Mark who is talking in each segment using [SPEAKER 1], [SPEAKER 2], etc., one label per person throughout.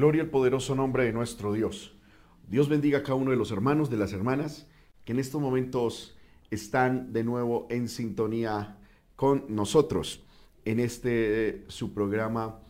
[SPEAKER 1] Gloria al poderoso nombre de nuestro Dios. Dios bendiga a cada uno de los hermanos, de las hermanas, que en estos momentos están de nuevo en sintonía con nosotros en este su programa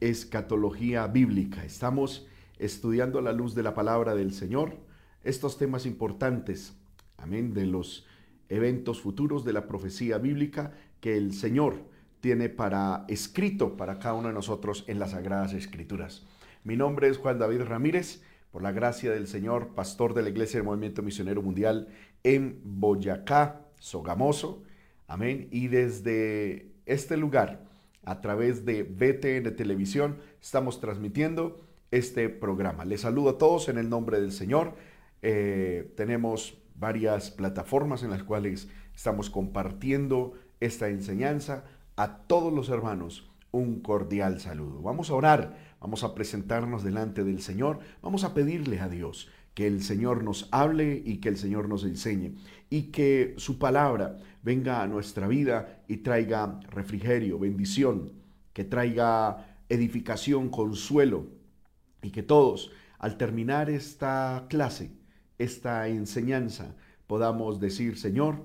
[SPEAKER 1] Escatología Bíblica. Estamos estudiando a la luz de la palabra del Señor estos temas importantes, amén, de los eventos futuros de la profecía bíblica que el Señor tiene para escrito para cada uno de nosotros en las sagradas escrituras. Mi nombre es Juan David Ramírez, por la gracia del Señor, pastor de la Iglesia del Movimiento Misionero Mundial en Boyacá, Sogamoso. Amén. Y desde este lugar, a través de BTN Televisión, estamos transmitiendo este programa. Les saludo a todos en el nombre del Señor. Eh, tenemos varias plataformas en las cuales estamos compartiendo esta enseñanza a todos los hermanos un cordial saludo. Vamos a orar, vamos a presentarnos delante del Señor, vamos a pedirle a Dios que el Señor nos hable y que el Señor nos enseñe y que su palabra venga a nuestra vida y traiga refrigerio, bendición, que traiga edificación, consuelo y que todos al terminar esta clase, esta enseñanza, podamos decir, Señor,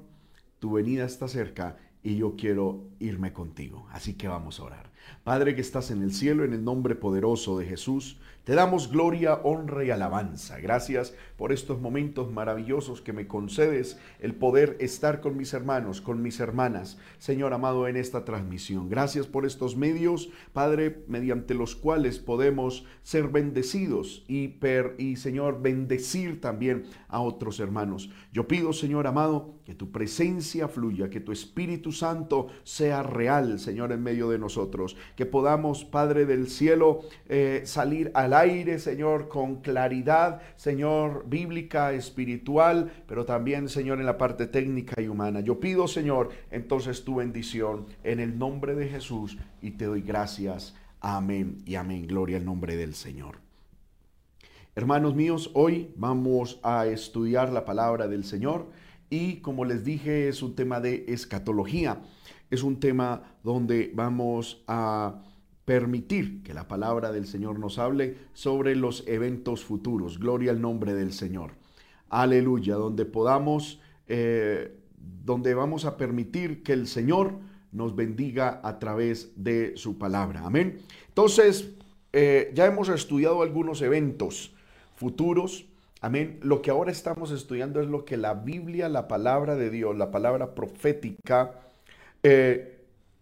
[SPEAKER 1] tu venida está cerca y yo quiero irme contigo. Así que vamos a orar. Padre que estás en el cielo, en el nombre poderoso de Jesús, te damos gloria, honra y alabanza. Gracias por estos momentos maravillosos que me concedes, el poder estar con mis hermanos, con mis hermanas, Señor amado, en esta transmisión. Gracias por estos medios, Padre, mediante los cuales podemos ser bendecidos y, Señor, bendecir también a otros hermanos. Yo pido, Señor amado, que tu presencia fluya, que tu Espíritu Santo sea real, Señor, en medio de nosotros, que podamos, Padre del cielo, eh, salir al aire, Señor, con claridad, Señor, bíblica, espiritual, pero también, Señor, en la parte técnica y humana. Yo pido, Señor, entonces tu bendición en el nombre de Jesús y te doy gracias. Amén y amén. Gloria al nombre del Señor. Hermanos míos, hoy vamos a estudiar la palabra del Señor y como les dije es un tema de escatología. Es un tema donde vamos a permitir que la palabra del Señor nos hable sobre los eventos futuros. Gloria al nombre del Señor. Aleluya, donde podamos, eh, donde vamos a permitir que el Señor nos bendiga a través de su palabra. Amén. Entonces, eh, ya hemos estudiado algunos eventos futuros. Amén. Lo que ahora estamos estudiando es lo que la Biblia, la palabra de Dios, la palabra profética, eh,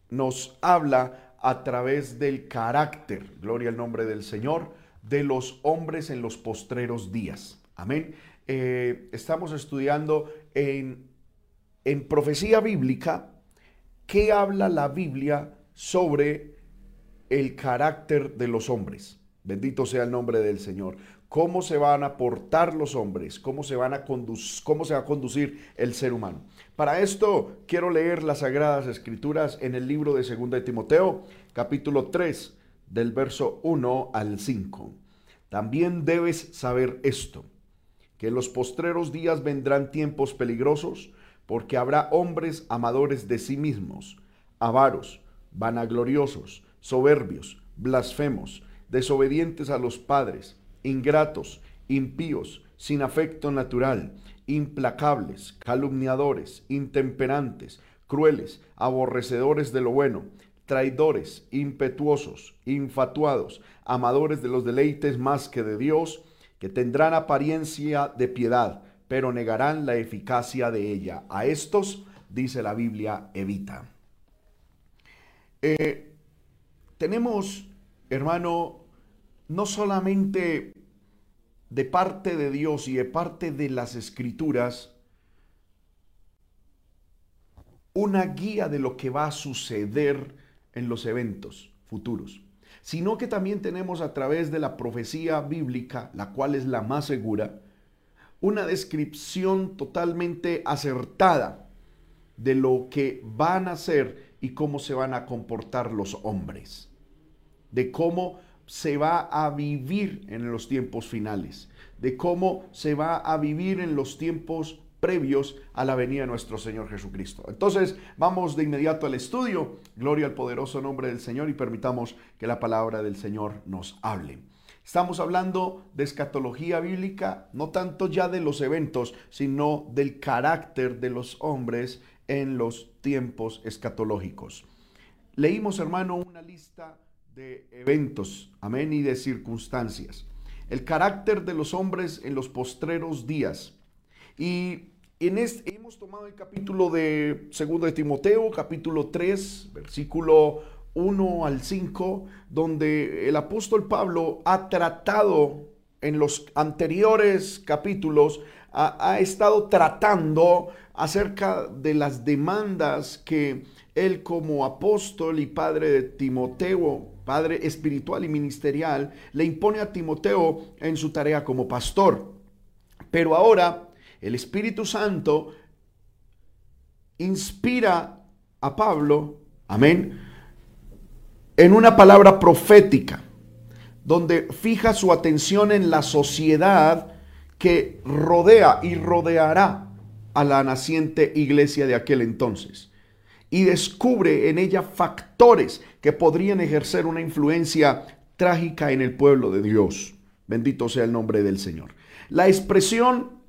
[SPEAKER 1] nos habla a través del carácter, gloria al nombre del Señor, de los hombres en los postreros días. Amén. Eh, estamos estudiando en, en profecía bíblica qué habla la Biblia sobre el carácter de los hombres. Bendito sea el nombre del Señor. Cómo se van a portar los hombres, cómo se, van a cómo se va a conducir el ser humano. Para esto quiero leer las Sagradas Escrituras en el libro de 2 de Timoteo, capítulo 3, del verso 1 al 5. También debes saber esto, que en los postreros días vendrán tiempos peligrosos, porque habrá hombres amadores de sí mismos, avaros, vanagloriosos, soberbios, blasfemos, desobedientes a los padres, ingratos, impíos, sin afecto natural implacables, calumniadores, intemperantes, crueles, aborrecedores de lo bueno, traidores, impetuosos, infatuados, amadores de los deleites más que de Dios, que tendrán apariencia de piedad, pero negarán la eficacia de ella. A estos, dice la Biblia, evita. Eh, tenemos, hermano, no solamente de parte de Dios y de parte de las escrituras una guía de lo que va a suceder en los eventos futuros, sino que también tenemos a través de la profecía bíblica, la cual es la más segura, una descripción totalmente acertada de lo que van a ser y cómo se van a comportar los hombres, de cómo se va a vivir en los tiempos finales, de cómo se va a vivir en los tiempos previos a la venida de nuestro Señor Jesucristo. Entonces, vamos de inmediato al estudio. Gloria al poderoso nombre del Señor y permitamos que la palabra del Señor nos hable. Estamos hablando de escatología bíblica, no tanto ya de los eventos, sino del carácter de los hombres en los tiempos escatológicos. Leímos, hermano, una lista de eventos, amén, y de circunstancias. El carácter de los hombres en los postreros días. Y en este, hemos tomado el capítulo de segundo de Timoteo, capítulo 3, versículo 1 al 5, donde el apóstol Pablo ha tratado en los anteriores capítulos, ha, estado tratando acerca de las demandas que él como apóstol y padre de Timoteo, padre espiritual y ministerial, le impone a Timoteo en su tarea como pastor. Pero ahora el Espíritu Santo inspira a Pablo, amén, en una palabra profética, donde fija su atención en la sociedad que rodea y rodeará a la naciente iglesia de aquel entonces. Y descubre en ella factores que podrían ejercer una influencia trágica en el pueblo de Dios. Bendito sea el nombre del Señor. La expresión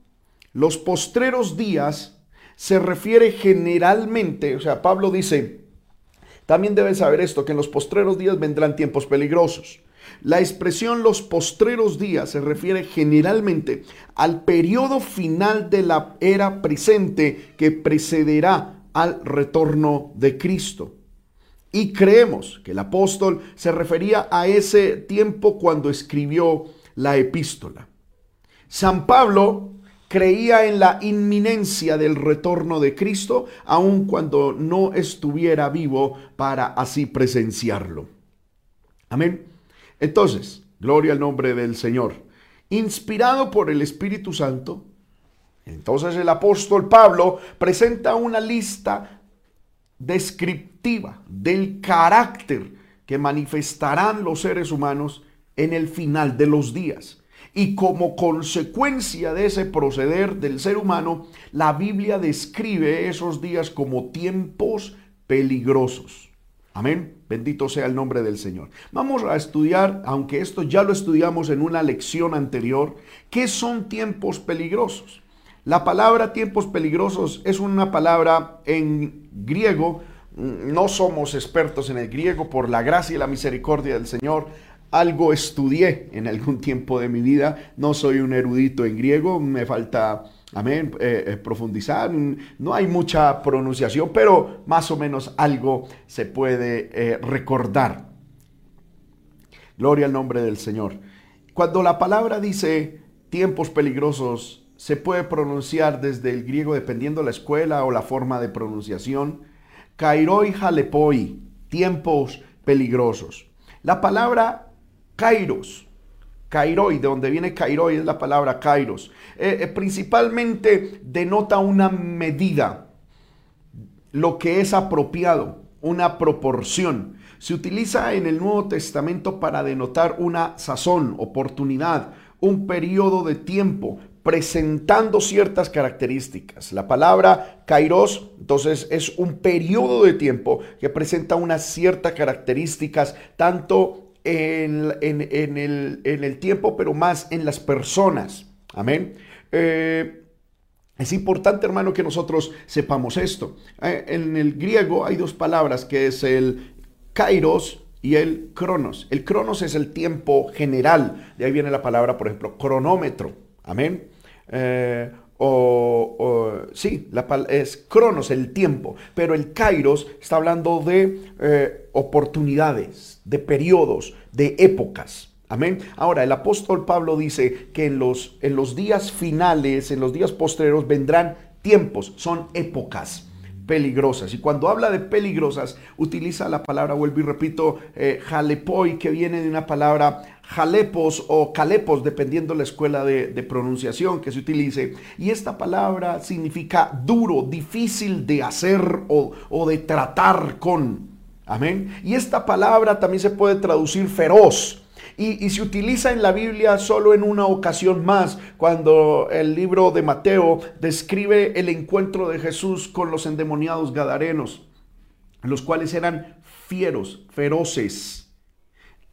[SPEAKER 1] los postreros días se refiere generalmente, o sea, Pablo dice, también deben saber esto, que en los postreros días vendrán tiempos peligrosos. La expresión los postreros días se refiere generalmente al periodo final de la era presente que precederá al retorno de Cristo. Y creemos que el apóstol se refería a ese tiempo cuando escribió la epístola. San Pablo creía en la inminencia del retorno de Cristo, aun cuando no estuviera vivo para así presenciarlo. Amén. Entonces, gloria al nombre del Señor. Inspirado por el Espíritu Santo, entonces el apóstol Pablo presenta una lista descriptiva del carácter que manifestarán los seres humanos en el final de los días. Y como consecuencia de ese proceder del ser humano, la Biblia describe esos días como tiempos peligrosos. Amén. Bendito sea el nombre del Señor. Vamos a estudiar, aunque esto ya lo estudiamos en una lección anterior, qué son tiempos peligrosos. La palabra tiempos peligrosos es una palabra en griego. No somos expertos en el griego por la gracia y la misericordia del Señor algo estudié en algún tiempo de mi vida. No soy un erudito en griego, me falta, amén, eh, eh, profundizar. No hay mucha pronunciación, pero más o menos algo se puede eh, recordar. Gloria al nombre del Señor. Cuando la palabra dice tiempos peligrosos, se puede pronunciar desde el griego dependiendo la escuela o la forma de pronunciación. Kairoi halepoi, tiempos peligrosos. La palabra Kairos. Kairoi, de donde viene Kairoi es la palabra Kairos. Eh, eh, principalmente denota una medida, lo que es apropiado, una proporción. Se utiliza en el Nuevo Testamento para denotar una sazón, oportunidad, un periodo de tiempo, presentando ciertas características. La palabra kairos, entonces, es un periodo de tiempo que presenta unas ciertas características, tanto en, el, tiempo, pero más en las personas. Amén. Eh, es importante, hermano, que nosotros sepamos esto. Eh, en el griego hay dos palabras, que es el kairos y el cronos. El cronos es el tiempo general. De ahí viene la palabra, por ejemplo, cronómetro. Amén. Eh, o, sí, la, es cronos, el tiempo, pero el kairos está hablando de oportunidades, de periodos, de épocas. Amén. Ahora, el apóstol Pablo dice que en los, en los días finales, en los días postreros, vendrán tiempos, son épocas peligrosas. Y cuando habla de peligrosas, utiliza la palabra, vuelvo y repito, eh, jalepoi, que viene de una palabra jalepos o calepos, dependiendo la escuela de, pronunciación que se utilice. Y esta palabra significa duro, difícil de hacer o, de tratar con. Amén. Y esta palabra también se puede traducir feroz. Y, se utiliza en la Biblia solo en una ocasión más, cuando el libro de Mateo describe el encuentro de Jesús con los endemoniados gadarenos, los cuales eran fieros, feroces.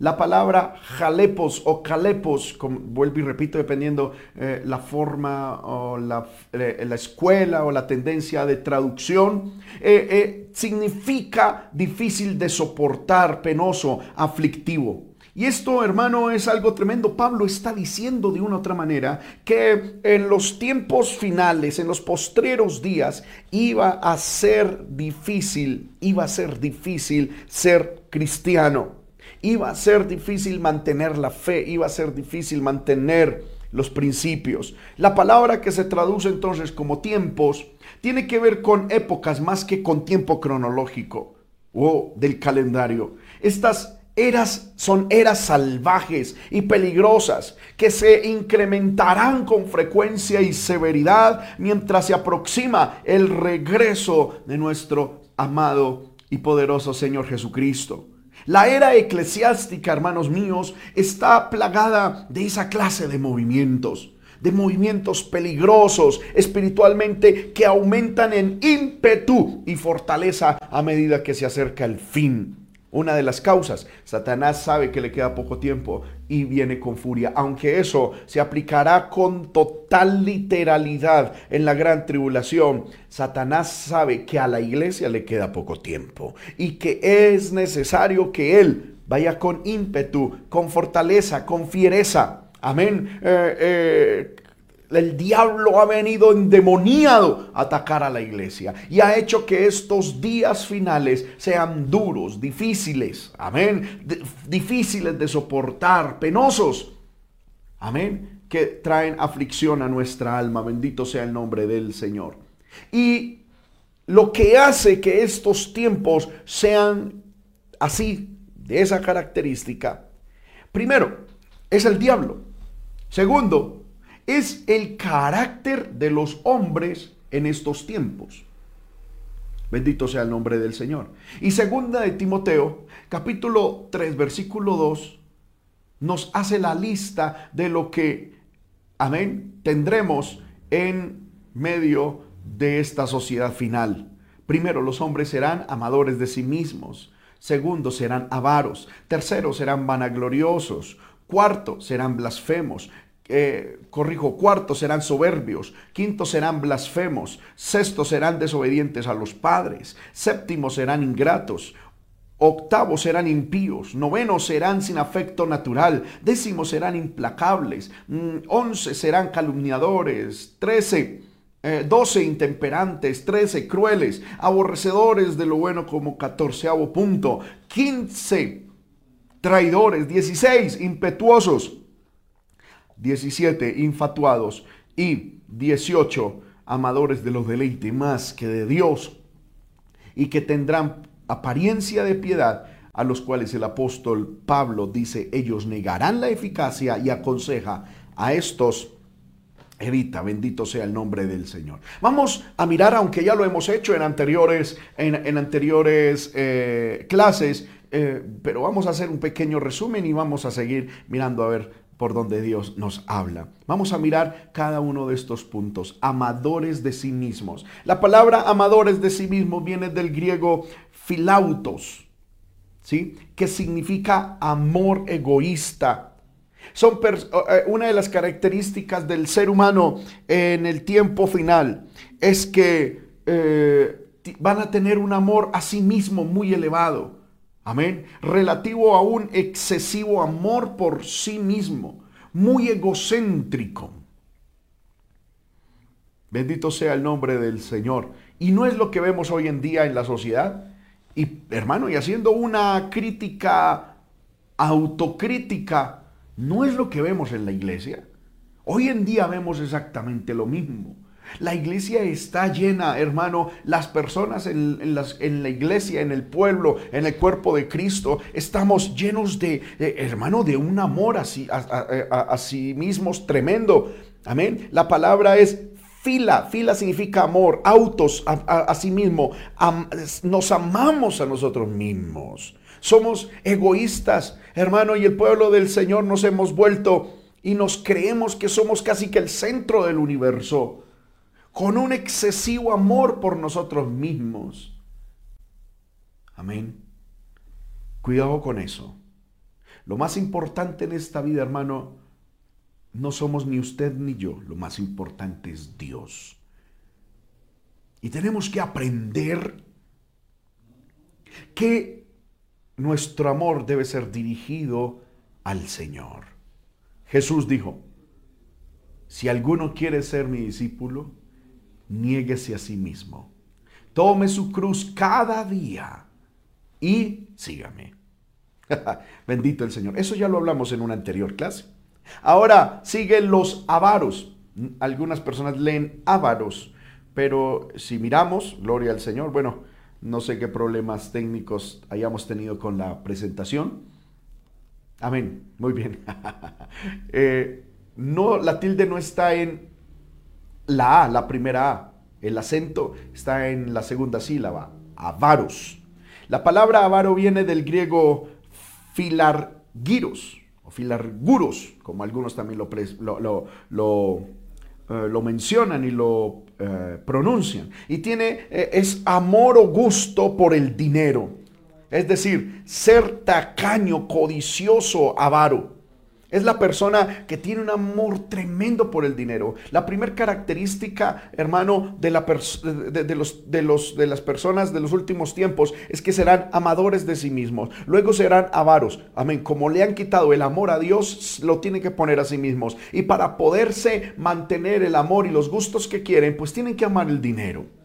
[SPEAKER 1] La palabra jalepos o calepos, como vuelvo y repito, dependiendo eh, la forma o la, eh, la, escuela o la tendencia de traducción, eh, significa difícil de soportar, penoso, aflictivo. Y esto, hermano, es algo tremendo. Pablo está diciendo de una otra manera que en los tiempos finales, en los postreros días, iba a ser difícil, iba a ser difícil ser cristiano. Iba a ser difícil mantener la fe, iba a ser difícil mantener los principios. La palabra que se traduce entonces como tiempos tiene que ver con épocas más que con tiempo cronológico o del calendario. Estas eras son eras salvajes y peligrosas que se incrementarán con frecuencia y severidad mientras se aproxima el regreso de nuestro amado y poderoso Señor Jesucristo. La era eclesiástica, hermanos míos, está plagada de esa clase de movimientos, de movimientos peligrosos espiritualmente que aumentan en ímpetu y fortaleza a medida que se acerca el fin. Una de las causas, Satanás sabe que le queda poco tiempo y viene con furia, aunque eso se aplicará con total literalidad en la gran tribulación. Satanás sabe que a la iglesia le queda poco tiempo y que es necesario que él vaya con ímpetu, con fortaleza, con fiereza. Amén. Eh, eh, el diablo ha venido endemoniado a atacar a la iglesia y ha hecho que estos días finales sean duros, difíciles, amén, difíciles de soportar, penosos, amén, que traen aflicción a nuestra alma. Bendito sea el nombre del Señor. Y lo que hace que estos tiempos sean así, de esa característica, primero, es el diablo. Segundo, es el carácter de los hombres en estos tiempos. Bendito sea el nombre del Señor. Y segunda de Timoteo, capítulo 3, versículo 2, nos hace la lista de lo que, amén, tendremos en medio de esta sociedad final. Primero, los hombres serán amadores de sí mismos. Segundo, serán avaros. Tercero, serán vanagloriosos. Cuarto, serán blasfemos. Eh, corrijo, cuarto serán soberbios, quinto serán blasfemos, sexto serán desobedientes a los padres, séptimo serán ingratos, octavo serán impíos, noveno serán sin afecto natural, décimo serán implacables, mm, once serán calumniadores, trece eh, doce intemperantes, trece crueles, aborrecedores de lo bueno como catorceavo punto, quince traidores, dieciséis impetuosos, 17 infatuados y 18 amadores de los deleites más que de Dios y que tendrán apariencia de piedad a los cuales el apóstol Pablo dice ellos negarán la eficacia y aconseja a estos evita, bendito sea el nombre del Señor. Vamos a mirar, aunque ya lo hemos hecho en anteriores, en, anteriores eh, clases, eh, pero vamos a hacer un pequeño resumen y vamos a seguir mirando a ver por donde Dios nos habla. Vamos a mirar cada uno de estos puntos. Amadores de sí mismos. La palabra amadores de sí mismos viene del griego filautos, ¿sí? Que significa amor egoísta. Son eh, una de las características del ser humano en el tiempo final es que eh, van a tener un amor a sí mismo muy elevado. Amén. Relativo a un excesivo amor por sí mismo, muy egocéntrico. Bendito sea el nombre del Señor. Y no es lo que vemos hoy en día en la sociedad. Y hermano, y haciendo una crítica autocrítica, no es lo que vemos en la iglesia. Hoy en día vemos exactamente lo mismo. La iglesia está llena, hermano. Las personas en, la iglesia, en el pueblo, en el cuerpo de Cristo, estamos llenos de, hermano, de un amor a sí, a, sí mismos tremendo. Amén. La palabra es fila. Fila significa amor, autos a, sí mismo. nos amamos a nosotros mismos. Somos egoístas, hermano, y el pueblo del Señor nos hemos vuelto y nos creemos que somos casi que el centro del universo con un excesivo amor por nosotros mismos. Amén. Cuidado con eso. Lo más importante en esta vida, hermano, no somos ni usted ni yo. Lo más importante es Dios. Y tenemos que aprender que nuestro amor debe ser dirigido al Señor. Jesús dijo, si alguno quiere ser mi discípulo, niéguese a sí mismo. Tome su cruz cada día y sígame. Bendito el Señor. Eso ya lo hablamos en una anterior clase. Ahora siguen los avaros. Algunas personas leen avaros, pero si miramos, gloria al Señor, bueno, no sé qué problemas técnicos hayamos tenido con la presentación. Amén. Muy bien. Eh, no, la tilde no está en la A, la primera A. El acento está en la segunda sílaba, avaros. La palabra avaro viene del griego filargiros o filarguros, como algunos también lo, lo, eh, lo mencionan y lo eh, pronuncian. Y tiene, eh, es amor o gusto por el dinero. Es decir, ser tacaño, codicioso, avaro. Es la persona que tiene un amor tremendo por el dinero. La primera característica, hermano, de, las personas de los últimos tiempos es que serán amadores de sí mismos. Luego serán avaros. Amén. Como le han quitado el amor a Dios, lo tienen que poner a sí mismos. Y para poderse mantener el amor y los gustos que quieren, pues tienen que amar el dinero.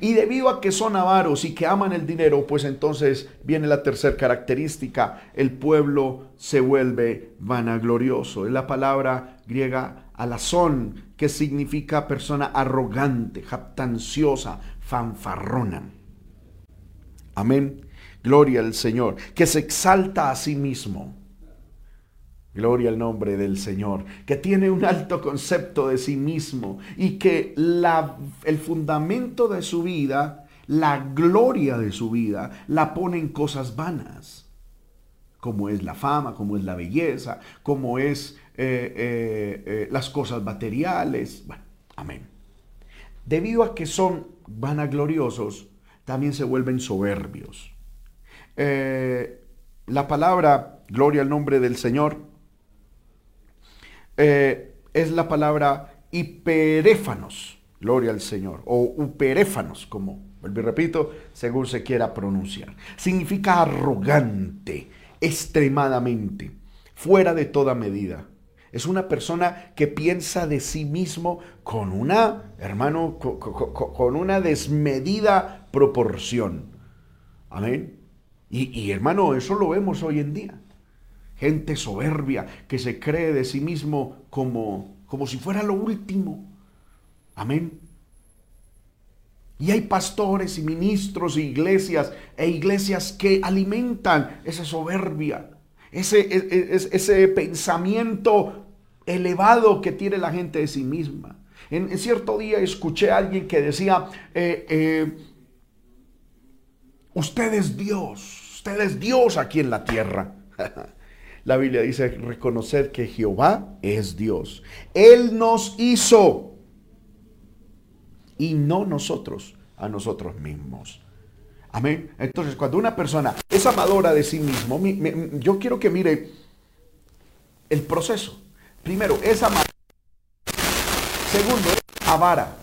[SPEAKER 1] Y debido a que son avaros y que aman el dinero, pues entonces viene la tercera característica, el pueblo se vuelve vanaglorioso. Es la palabra griega alazón, que significa persona arrogante, jactanciosa, fanfarrona. Amén. Gloria al Señor, que se exalta a sí mismo. Gloria al nombre del Señor, que tiene un alto concepto de sí mismo y que la, el fundamento de su vida, la gloria de su vida, la pone en cosas vanas, como es la fama, como es la belleza, como es eh, eh, eh, las cosas materiales. Bueno, amén. Debido a que son vanagloriosos, también se vuelven soberbios. la palabra, gloria al nombre del Señor, eh, es la palabra hiperéfanos, gloria al Señor, o uperéfanos, como vuelvo y repito, según se quiera pronunciar. Significa arrogante, extremadamente, fuera de toda medida. Es una persona que piensa de sí mismo con una, hermano, con, una desmedida proporción. Amén. Y hermano, eso lo vemos hoy en día gente soberbia que se cree de sí mismo como, como si fuera lo último. Amén. Y hay pastores y ministros e iglesias e iglesias que alimentan esa soberbia, ese, e, e, ese, pensamiento elevado que tiene la gente de sí misma. En, cierto día escuché a alguien que decía, eh, eh, usted es Dios, usted es Dios aquí en la tierra. La Biblia dice, reconocer que Jehová es Dios. Él nos hizo y no nosotros a nosotros mismos. Amén. Entonces, cuando una persona es amadora de sí mismo, yo quiero que mire el proceso. Primero, es amadora. Segundo, es avara.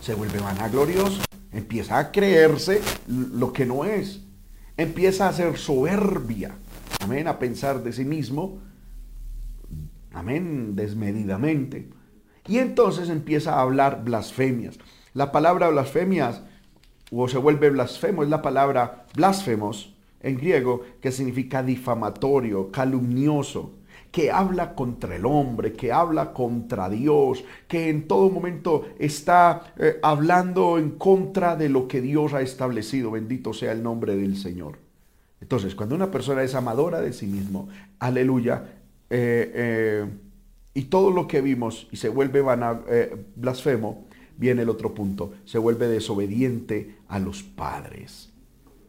[SPEAKER 1] Se vuelve vanaglorioso. Empieza a creerse lo que no es. Empieza a ser soberbia amén, a pensar de sí mismo, amén, desmedidamente. Y entonces empieza a hablar blasfemias. La palabra blasfemias, o se vuelve blasfemo, es la palabra blasfemos en griego, que significa difamatorio, calumnioso, que habla contra el hombre, que habla contra Dios, que en todo momento está eh, hablando en contra de lo que Dios ha establecido. Bendito sea el nombre del Señor. Entonces, cuando una persona es amadora de sí mismo, aleluya, eh, eh, y todo lo que vimos y se vuelve eh, blasfemo, viene el otro punto, se vuelve desobediente a los padres.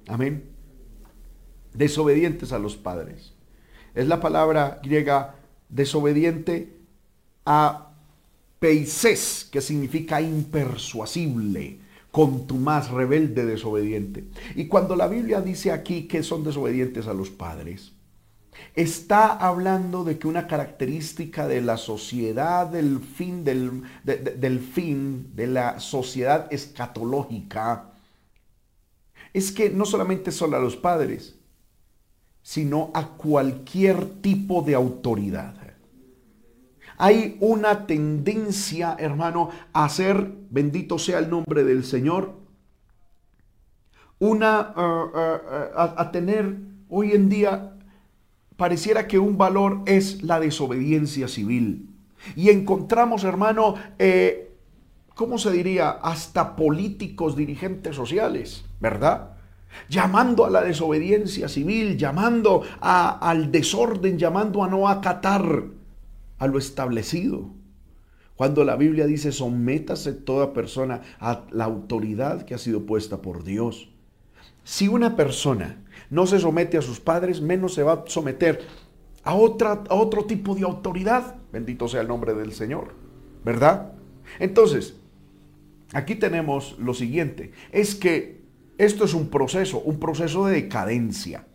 [SPEAKER 1] Amén. Desobedientes a los padres. Es la palabra griega desobediente a peises, que significa impersuasible contumaz, rebelde, desobediente. Y cuando la Biblia dice aquí que son desobedientes a los padres, está hablando de que una característica de la sociedad del fin, del, del fin, de la sociedad escatológica, es que no solamente son a los padres, sino a cualquier tipo de autoridad. Hay una tendencia, hermano, a ser, bendito sea el nombre del Señor, una, uh, uh, uh, a, tener hoy en día, pareciera que un valor es la desobediencia civil. Y encontramos, hermano, eh, ¿cómo se diría? Hasta políticos, dirigentes sociales, ¿verdad? Llamando a la desobediencia civil, llamando al desorden, llamando a no acatar a lo establecido. Cuando la Biblia dice, sométase toda persona a la autoridad que ha sido puesta por Dios. Si una persona no se somete a sus padres, menos se va a someter a, otra, a otro tipo de autoridad. Bendito sea el nombre del Señor, ¿verdad? Entonces, aquí tenemos lo siguiente, es que esto es un proceso, un proceso de decadencia.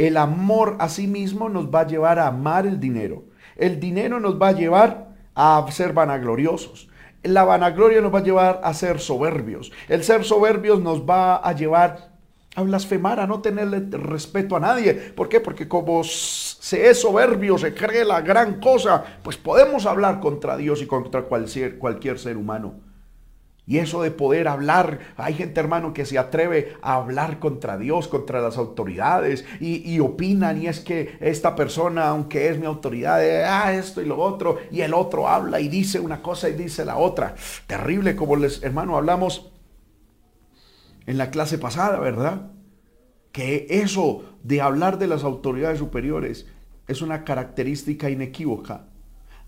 [SPEAKER 1] El amor a sí mismo nos va a llevar a amar el dinero. El dinero nos va a llevar a ser vanagloriosos. La vanagloria nos va a llevar a ser soberbios. El ser soberbios nos va a llevar a blasfemar, a no tenerle respeto a nadie. ¿Por qué? Porque como se es soberbio, se cree la gran cosa, pues podemos hablar contra Dios y contra cualquier, cualquier ser humano. Y eso de poder hablar, hay gente hermano que se atreve a hablar contra Dios, contra las autoridades y, opinan y es que esta persona, aunque es mi autoridad, eh, ah, esto y lo otro, y el otro habla y dice una cosa y dice la otra. Terrible como les, hermano, hablamos en la clase pasada, ¿verdad? Que eso de hablar de las autoridades superiores es una característica inequívoca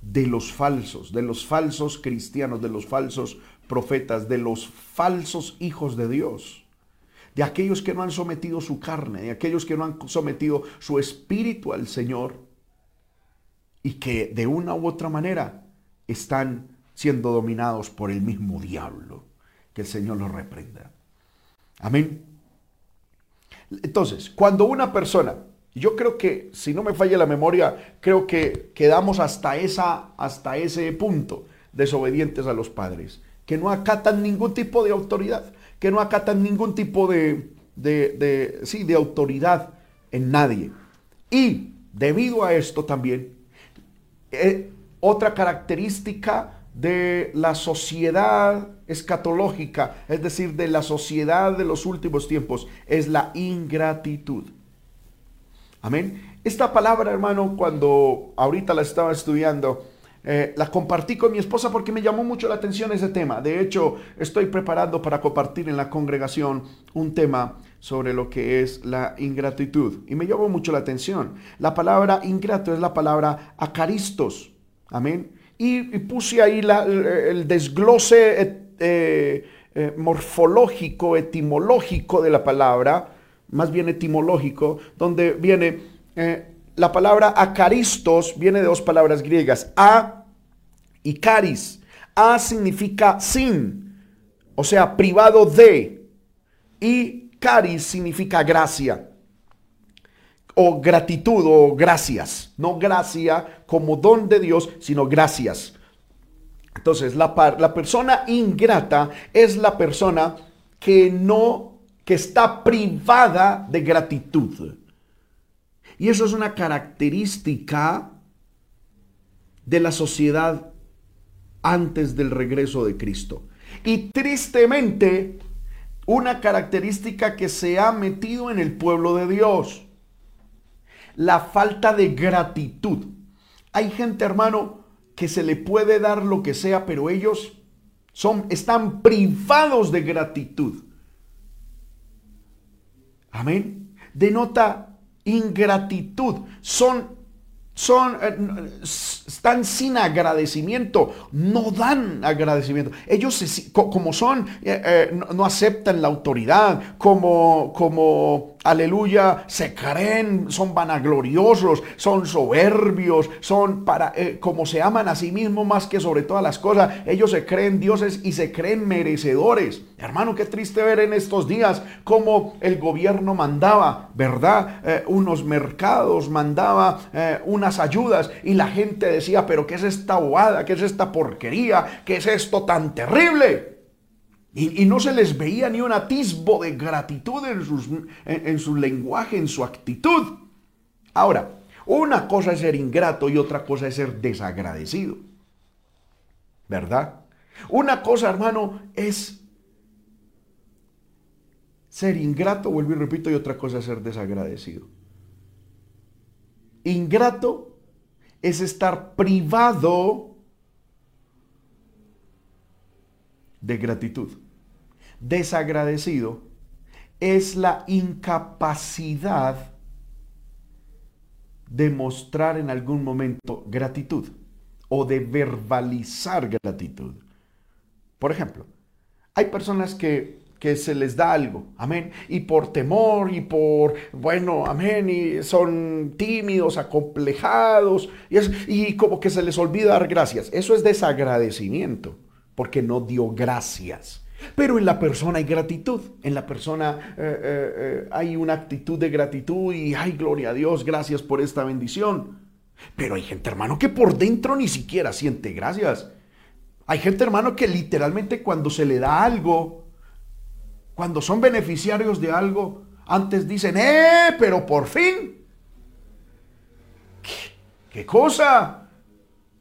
[SPEAKER 1] de los falsos, de los falsos cristianos, de los falsos profetas, de los falsos hijos de Dios, de aquellos que no han sometido su carne, de aquellos que no han sometido su espíritu al Señor y que de una u otra manera están siendo dominados por el mismo diablo. Que el Señor los reprenda. Amén. Entonces, cuando una persona, yo creo que, si no me falla la memoria, creo que quedamos hasta, esa, hasta ese punto, desobedientes a los padres que no acatan ningún tipo de autoridad, que no acatan ningún tipo de, de, sí, de autoridad en nadie. Y debido a esto también, eh, otra característica de la sociedad escatológica, es decir, de la sociedad de los últimos tiempos, es la ingratitud. Amén. Esta palabra, hermano, cuando ahorita la estaba estudiando, eh, la compartí con mi esposa porque me llamó mucho la atención ese tema. De hecho, estoy preparando para compartir en la congregación un tema sobre lo que es la ingratitud. Y me llamó mucho la atención. La palabra ingrato es la palabra acaristos. Amén. Y, puse ahí el, desglose eh, eh, morfológico, etimológico de la palabra, más bien etimológico, donde viene la palabra acaristos viene de dos palabras griegas, a y caris. A significa sin, o sea, privado de, y caris significa gracia, o gratitud, o gracias. No gracia como don de Dios, sino gracias. Entonces, la, la persona ingrata es la persona que no, que está privada de gratitud. Y eso es una característica de la sociedad antes del regreso de Cristo. Y tristemente, una característica que se ha metido en el pueblo de Dios. La falta de gratitud. Hay gente, hermano, que se le puede dar lo que sea, pero ellos son, están privados de gratitud. Amén. Denota ingratitud, son, son, eh, están sin agradecimiento, no dan agradecimiento. Ellos como son, eh, eh, no, aceptan la autoridad, como, como aleluya, se creen, son vanagloriosos, son soberbios, son para, eh, como se aman a sí mismos más que sobre todas las cosas, ellos se creen dioses y se creen merecedores. Hermano, qué triste ver en estos días cómo el gobierno mandaba, ¿verdad? Eh, unos mercados, mandaba eh, unas ayudas y la gente decía, pero ¿qué es esta bobada? ¿Qué es esta porquería? ¿Qué es esto tan terrible? Y, no se les veía ni un atisbo de gratitud en, en, su lenguaje, en su actitud. Ahora, una cosa es ser ingrato y otra cosa es ser desagradecido. ¿Verdad? Una cosa, hermano, es ser ingrato, vuelvo y repito, y otra cosa es ser desagradecido. Ingrato es estar privado de gratitud desagradecido es la incapacidad de mostrar en algún momento gratitud o de verbalizar gratitud. Por ejemplo, hay personas que, que se les da algo, amén, y por temor y por, bueno, amén, y son tímidos, acomplejados, y, y como que se les olvida dar gracias. Eso es desagradecimiento, porque no dio gracias. Pero en la persona hay gratitud, en la persona eh, eh, eh, hay una actitud de gratitud y, ay, gloria a Dios, gracias por esta bendición. Pero hay gente, hermano, que por dentro ni siquiera siente gracias. Hay gente, hermano, que literalmente cuando se le da algo, cuando son beneficiarios de algo, antes dicen, ¡eh! Pero por fin. ¿Qué, qué cosa?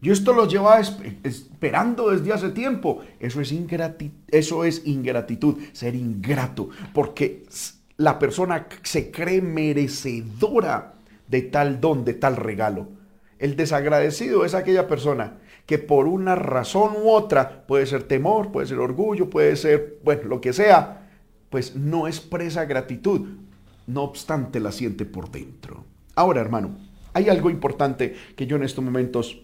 [SPEAKER 1] Yo esto lo llevaba esperando desde hace tiempo. Eso es, eso es ingratitud, ser ingrato, porque la persona se cree merecedora de tal don, de tal regalo. El desagradecido es aquella persona que por una razón u otra, puede ser temor, puede ser orgullo, puede ser, bueno, lo que sea, pues no expresa gratitud, no obstante la siente por dentro. Ahora, hermano, hay algo importante que yo en estos momentos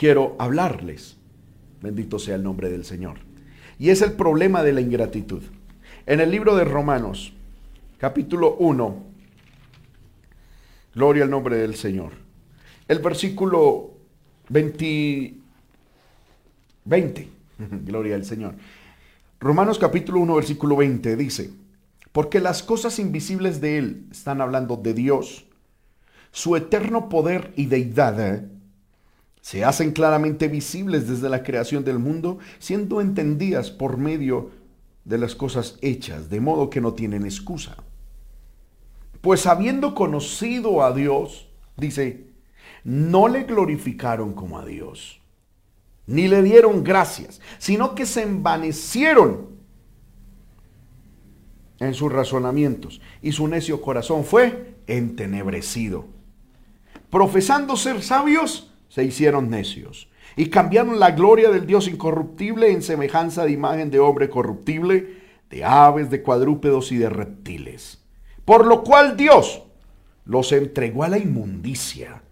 [SPEAKER 1] quiero hablarles. Bendito sea el nombre del Señor. Y es el problema de la ingratitud. En el libro de Romanos, capítulo 1, gloria al nombre del Señor. El versículo 20, 20 gloria al Señor. Romanos capítulo 1, versículo 20 dice, porque las cosas invisibles de Él, están hablando de Dios, su eterno poder y deidad, ¿eh? Se hacen claramente visibles desde la creación del mundo, siendo entendidas por medio de las cosas hechas, de modo que no tienen excusa. Pues habiendo conocido a Dios, dice, no le glorificaron como a Dios, ni le dieron gracias, sino que se envanecieron en sus razonamientos, y su necio corazón fue entenebrecido. Profesando ser sabios, se hicieron necios y cambiaron la gloria del Dios incorruptible en semejanza de imagen de hombre corruptible, de aves, de cuadrúpedos y de reptiles. Por lo cual Dios los entregó a la inmundicia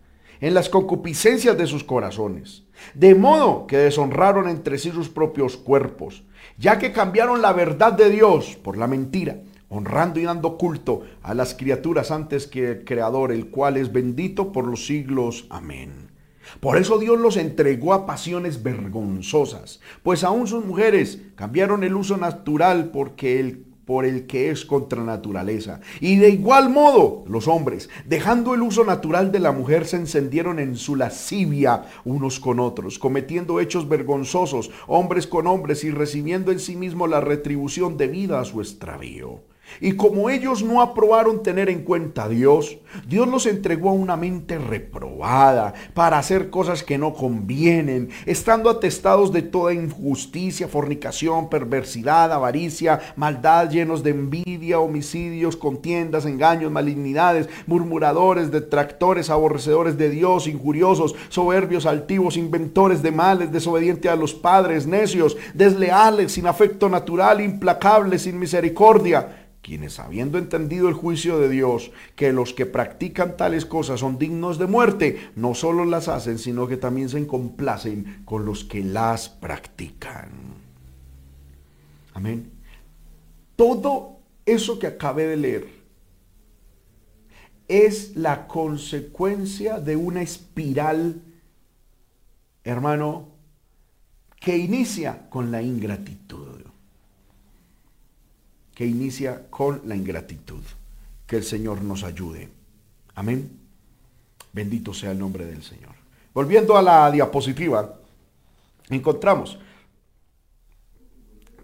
[SPEAKER 1] en las concupiscencias de sus corazones, de modo que deshonraron entre sí sus propios cuerpos, ya que cambiaron la verdad de Dios por la mentira, honrando y dando culto a las criaturas antes que el Creador, el cual es bendito por los siglos. Amén. Por eso Dios los entregó a pasiones vergonzosas, pues aún sus mujeres cambiaron el uso natural porque el, por el que es contra naturaleza. Y de igual modo, los hombres, dejando el uso natural de la mujer, se encendieron en su lascivia unos con otros, cometiendo hechos vergonzosos, hombres con hombres, y recibiendo en sí mismo la retribución debida a su extravío. Y como ellos no aprobaron tener en cuenta a Dios, Dios los entregó a una mente reprobada para hacer cosas que no convienen, estando atestados de toda injusticia, fornicación, perversidad, avaricia, maldad, llenos de envidia, homicidios, contiendas, engaños, malignidades, murmuradores, detractores, aborrecedores de Dios, injuriosos, soberbios, altivos, inventores de males, desobedientes a los padres, necios, desleales, sin afecto natural, implacables, sin misericordia quienes habiendo entendido el juicio de Dios, que los que practican tales cosas son dignos de muerte, no solo las hacen, sino que también se complacen con los que las practican. Amén. Todo eso que acabé de leer es la consecuencia de una espiral, hermano, que inicia con la ingratitud que inicia con la ingratitud. Que el Señor nos ayude. Amén. Bendito sea el nombre del Señor. Volviendo a la diapositiva, encontramos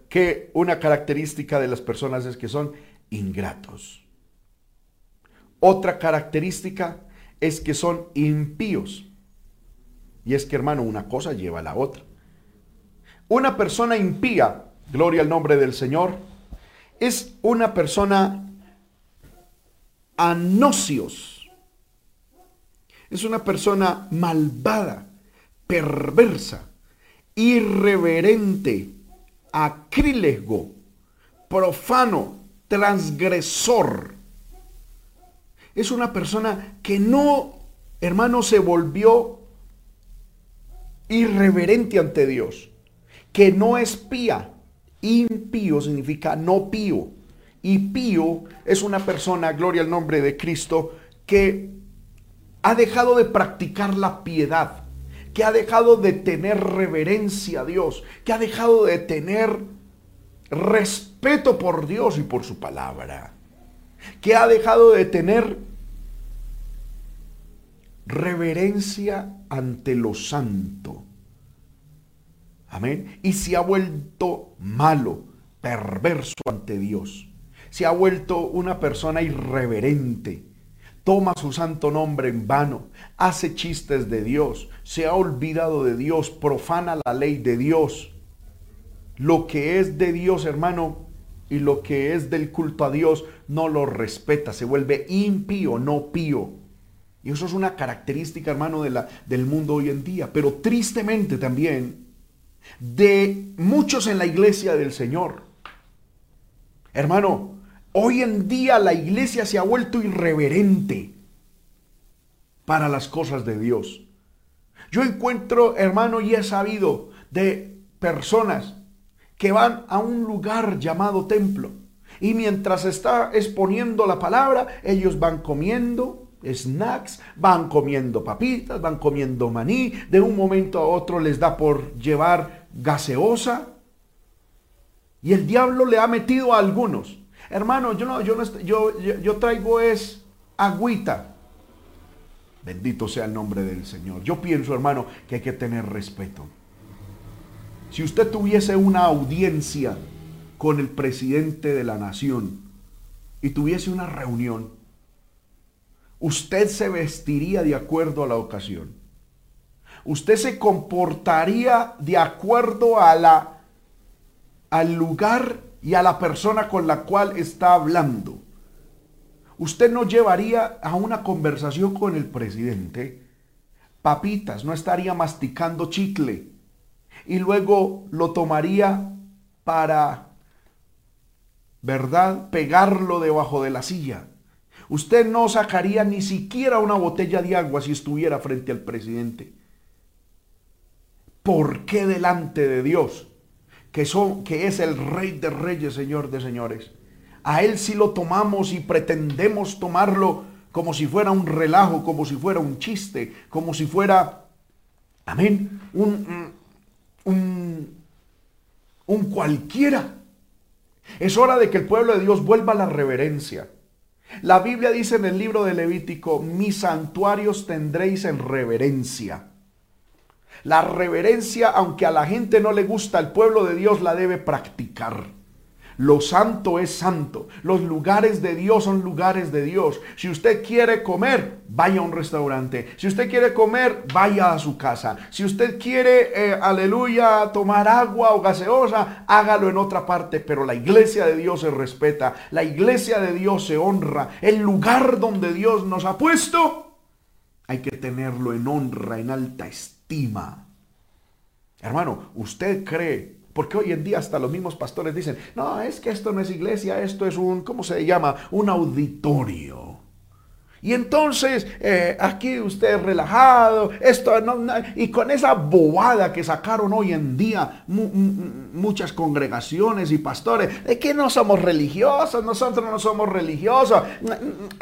[SPEAKER 1] que una característica de las personas es que son ingratos. Otra característica es que son impíos. Y es que, hermano, una cosa lleva a la otra. Una persona impía, gloria al nombre del Señor, es una persona anocios. Es una persona malvada, perversa, irreverente, acrílego, profano, transgresor. Es una persona que no, hermano, se volvió irreverente ante Dios, que no espía, Impío significa no pío. Y pío es una persona, gloria al nombre de Cristo, que ha dejado de practicar la piedad, que ha dejado de tener reverencia a Dios, que ha dejado de tener respeto por Dios y por su palabra, que ha dejado de tener reverencia ante lo santo Amén. Y se ha vuelto malo, perverso ante Dios. Se ha vuelto una persona irreverente. Toma su santo nombre en vano. Hace chistes de Dios. Se ha olvidado de Dios. Profana la ley de Dios. Lo que es de Dios, hermano, y lo que es del culto a Dios, no lo respeta. Se vuelve impío, no pío. Y eso es una característica, hermano, de la, del mundo hoy en día. Pero tristemente también de muchos en la iglesia del Señor. Hermano, hoy en día la iglesia se ha vuelto irreverente para las cosas de Dios. Yo encuentro, hermano, y he sabido de personas que van a un lugar llamado templo y mientras está exponiendo la palabra, ellos van comiendo, snacks, van comiendo papitas, van comiendo maní, de un momento a otro les da por llevar gaseosa. Y el diablo le ha metido a algunos. Hermano, yo no, yo no, yo, yo, traigo es agüita. Bendito sea el nombre del Señor. Yo pienso, hermano, que hay que tener respeto. Si usted tuviese una audiencia con el presidente de la nación y tuviese una reunión, usted se vestiría de acuerdo a la ocasión. Usted se comportaría de acuerdo a la, al lugar y a la persona con la cual está hablando. Usted no llevaría a una conversación con el presidente papitas, no estaría masticando chicle y luego lo tomaría para, ¿verdad?, pegarlo debajo de la silla. Usted no sacaría ni siquiera una botella de agua si estuviera frente al presidente. ¿Por qué delante de Dios, que, es el Rey de Reyes, Señor de Señores? A Él sí lo tomamos y pretendemos tomarlo como si fuera un relajo, como si fuera un chiste, como si fuera, amén, un, un, un cualquiera. Es hora de que el pueblo de Dios vuelva a la reverencia. La Biblia dice en el libro de Levítico, mis santuarios tendréis en reverencia. La reverencia, aunque a la gente no le gusta, el pueblo de Dios la debe practicar. Lo santo es santo. Los lugares de Dios son lugares de Dios. Si usted quiere comer, vaya a un restaurante. Si usted quiere comer, vaya a su casa. Si usted quiere, eh, aleluya, tomar agua o gaseosa, hágalo en otra parte. Pero la iglesia de Dios se respeta. La iglesia de Dios se honra. El lugar donde Dios nos ha puesto, hay que tenerlo en honra, en alta estima. Hermano, ¿usted cree Porque hoy en día hasta los mismos pastores dicen, no, es que esto no es iglesia, esto es un, ¿cómo se llama? Un auditorio. Y entonces eh, aquí usted relajado, esto no, y con esa bobada que sacaron hoy en día muchas congregaciones y pastores, de que no somos religiosos, nosotros no somos religiosos,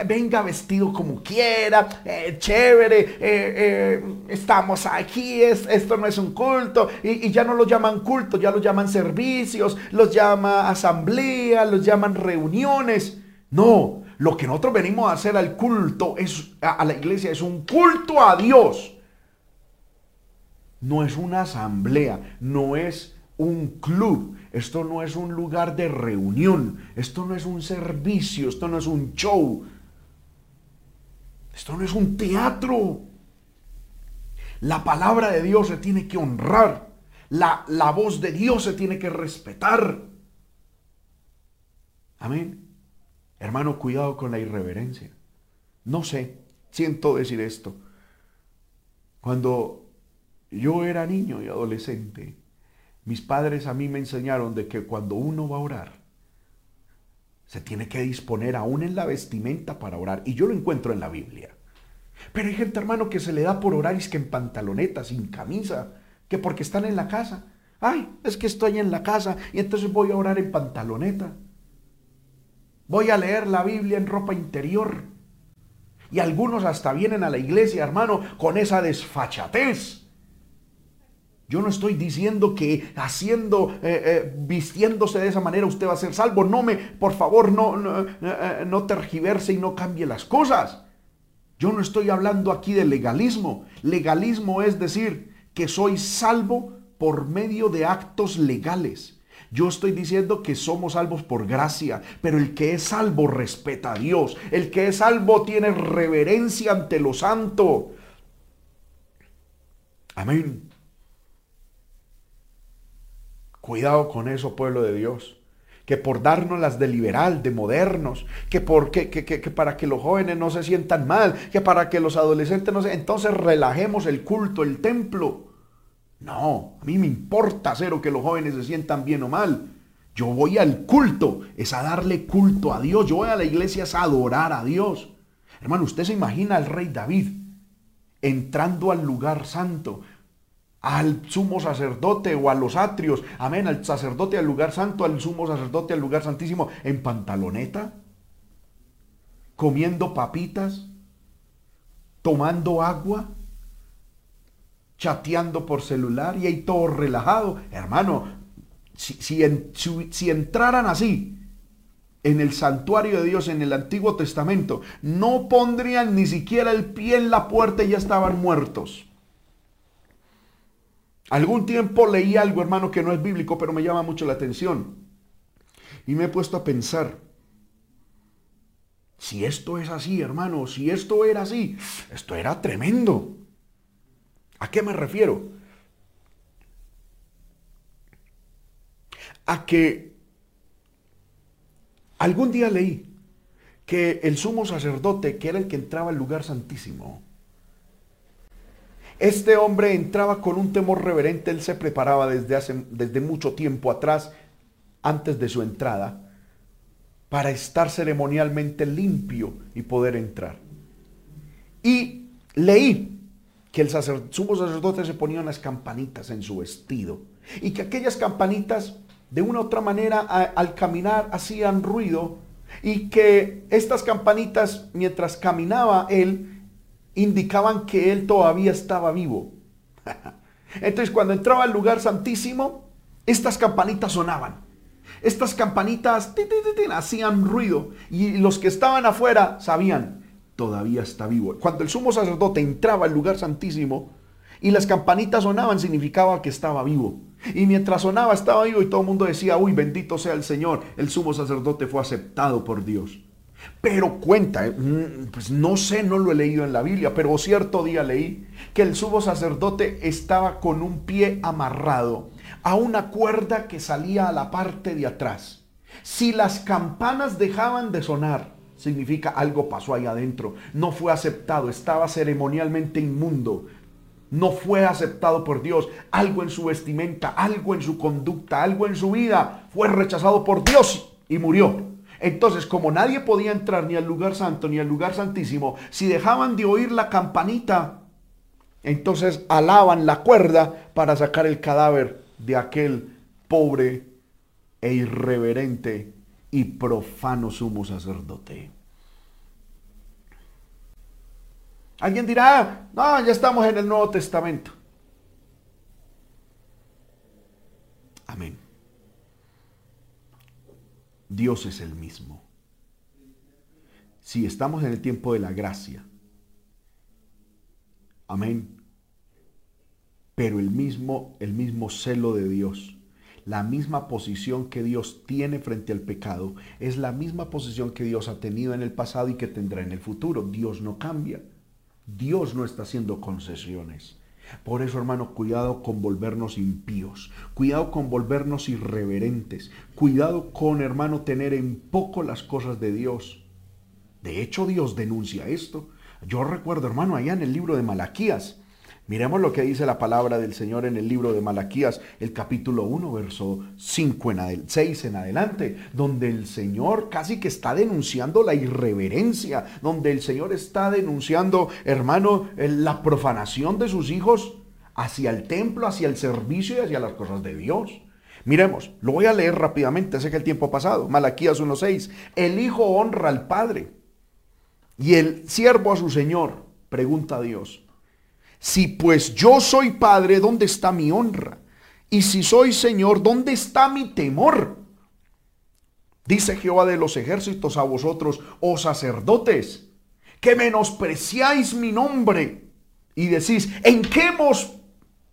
[SPEAKER 1] venga vestido como quiera, eh, chévere, eh, estamos aquí, es, esto no es un culto, y, y ya no lo llaman culto, ya lo llaman servicios, los llama asamblea, los llaman reuniones. No, lo que nosotros venimos a hacer al culto, es, a la iglesia, es un culto a Dios. No es una asamblea, no es un club, esto no es un lugar de reunión, esto no es un servicio, esto no es un show, esto no es un teatro. La palabra de Dios se tiene que honrar, la, la voz de Dios se tiene que respetar. Amén. Hermano, cuidado con la irreverencia. No sé, siento decir esto. Cuando yo era niño y adolescente, mis padres a mí me enseñaron de que cuando uno va a orar, se tiene que disponer aún en la vestimenta para orar. Y yo lo encuentro en la Biblia. Pero hay gente, hermano, que se le da por orar y es que en pantaloneta, sin camisa, que porque están en la casa. Ay, es que estoy en la casa y entonces voy a orar en pantaloneta. Voy a leer la Biblia en ropa interior. Y algunos hasta vienen a la iglesia, hermano, con esa desfachatez. Yo no estoy diciendo que haciendo, eh, eh, vistiéndose de esa manera usted va a ser salvo. No me, por favor, no, no, eh, no tergiverse y no cambie las cosas. Yo no estoy hablando aquí de legalismo. Legalismo es decir que soy salvo por medio de actos legales. Yo estoy diciendo que somos salvos por gracia, pero el que es salvo respeta a Dios. El que es salvo tiene reverencia ante lo santo. Amén. Cuidado con eso, pueblo de Dios. Que por darnos las de liberal, de modernos, que, por, que, que, para que los jóvenes no se sientan mal, que para que los adolescentes no se... Entonces relajemos el culto, el templo. No, a mí me importa cero que los jóvenes se sientan bien o mal. Yo voy al culto, es a darle culto a Dios. Yo voy a la iglesia es a adorar a Dios. Hermano, usted se imagina al rey David entrando al lugar santo, al sumo sacerdote o a los atrios, amén, al sacerdote al lugar santo, al sumo sacerdote al lugar santísimo, en pantaloneta, comiendo papitas, tomando agua chateando por celular y ahí todo relajado. Hermano, si, si, entraran así en el santuario de Dios en el Antiguo Testamento, no pondrían ni siquiera el pie en la puerta y ya estaban muertos. Algún tiempo leí algo, hermano, que no es bíblico, pero me llama mucho la atención. Y me he puesto a pensar, si esto es así, hermano, si esto era así, esto era tremendo. ¿A qué me refiero? A que algún día leí que el sumo sacerdote, que era el que entraba al lugar santísimo, este hombre entraba con un temor reverente, él se preparaba desde, hace, desde mucho tiempo atrás, antes de su entrada, para estar ceremonialmente limpio y poder entrar. Y leí que el sumo sacerdote se ponía unas campanitas en su vestido y que aquellas campanitas de una u otra manera al caminar hacían ruido y que estas campanitas mientras caminaba él indicaban que él todavía estaba vivo. Entonces cuando entraba al lugar santísimo, estas campanitas sonaban. Estas campanitas hacían ruido y los que estaban afuera sabían, todavía está vivo. Cuando el sumo sacerdote entraba al lugar santísimo y las campanitas sonaban, significaba que estaba vivo. Y mientras sonaba, estaba vivo y todo el mundo decía, uy, bendito sea el Señor, el sumo sacerdote fue aceptado por Dios. Pero cuenta, eh, mm, pues no sé, no lo he leído en la Biblia, pero cierto día leí que el sumo sacerdote estaba con un pie amarrado a una cuerda que salía a la parte de atrás. Si las campanas dejaban de sonar, significa algo pasó ahí adentro. No fue aceptado, estaba ceremonialmente inmundo. no fue aceptado por Dios, algo en su vestimenta, algo en su conducta, algo en su vida, fue rechazado por Dios y murió. Entonces, como nadie podía entrar ni al lugar santo ni al lugar santísimo, si dejaban de oír la campanita, entonces alaban la cuerda para sacar el cadáver de aquel pobre e irreverente y profano sumo sacerdote. Alguien dirá, no, ya estamos en el Nuevo Testamento. Amén. Dios es el mismo. Si estamos en el tiempo de la gracia. Amén. Pero el mismo, el mismo celo de Dios, la misma posición que Dios tiene frente al pecado, es la misma posición que Dios ha tenido en el pasado y que tendrá en el futuro. Dios no cambia. Dios no está haciendo concesiones. Por eso, hermano, cuidado con volvernos impíos, cuidado con volvernos irreverentes, cuidado con, hermano, tener en poco las cosas de Dios. De hecho, Dios denuncia esto. Yo recuerdo, hermano, allá en el libro de Malaquías, Miremos lo que dice la palabra del Señor en el libro de Malaquías, el capítulo 1, verso 5 en 6 en adelante, donde el Señor casi que está denunciando la irreverencia, donde el Señor está denunciando, hermano, la profanación de sus hijos hacia el templo, hacia el servicio y hacia las cosas de Dios. Miremos, lo voy a leer rápidamente, sé que el tiempo ha pasado. Malaquías 1.6. El hijo honra al padre y el siervo a su señor, pregunta a Dios. Si pues yo soy padre, ¿dónde está mi honra? Y si soy Señor, ¿dónde está mi temor? Dice Jehová de los ejércitos a vosotros, oh sacerdotes, que menospreciáis mi nombre. Y decís, ¿en qué hemos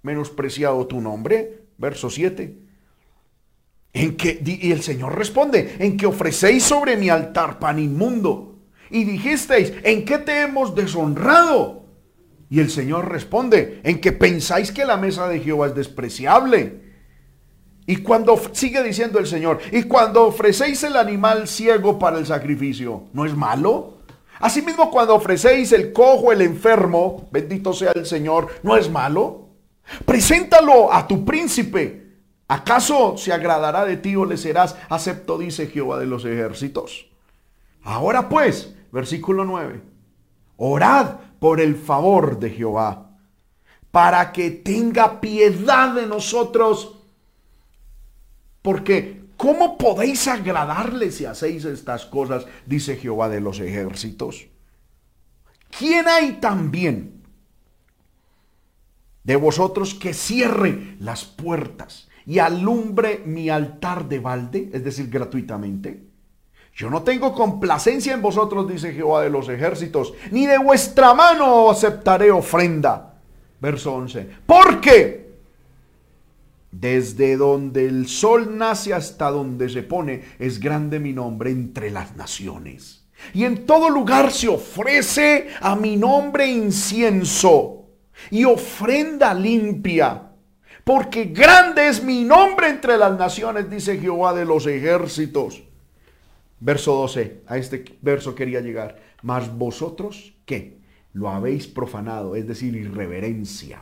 [SPEAKER 1] menospreciado tu nombre? Verso 7. En que, y el Señor responde, en que ofrecéis sobre mi altar pan inmundo. Y dijisteis, ¿en qué te hemos deshonrado? Y el Señor responde, en que pensáis que la mesa de Jehová es despreciable. Y cuando sigue diciendo el Señor, y cuando ofrecéis el animal ciego para el sacrificio, ¿no es malo? Asimismo, cuando ofrecéis el cojo, el enfermo, bendito sea el Señor, ¿no es malo? Preséntalo a tu príncipe. ¿Acaso se agradará de ti o le serás acepto, dice Jehová de los ejércitos? Ahora pues, versículo 9, orad por el favor de Jehová, para que tenga piedad de nosotros. Porque, ¿cómo podéis agradarle si hacéis estas cosas? Dice Jehová de los ejércitos. ¿Quién hay también de vosotros que cierre las puertas y alumbre mi altar de balde, es decir, gratuitamente? Yo no tengo complacencia en vosotros, dice Jehová de los ejércitos, ni de vuestra mano aceptaré ofrenda. Verso 11. Porque desde donde el sol nace hasta donde se pone, es grande mi nombre entre las naciones. Y en todo lugar se ofrece a mi nombre incienso y ofrenda limpia. Porque grande es mi nombre entre las naciones, dice Jehová de los ejércitos. Verso 12, a este verso quería llegar. Mas vosotros, ¿qué? Lo habéis profanado, es decir, irreverencia.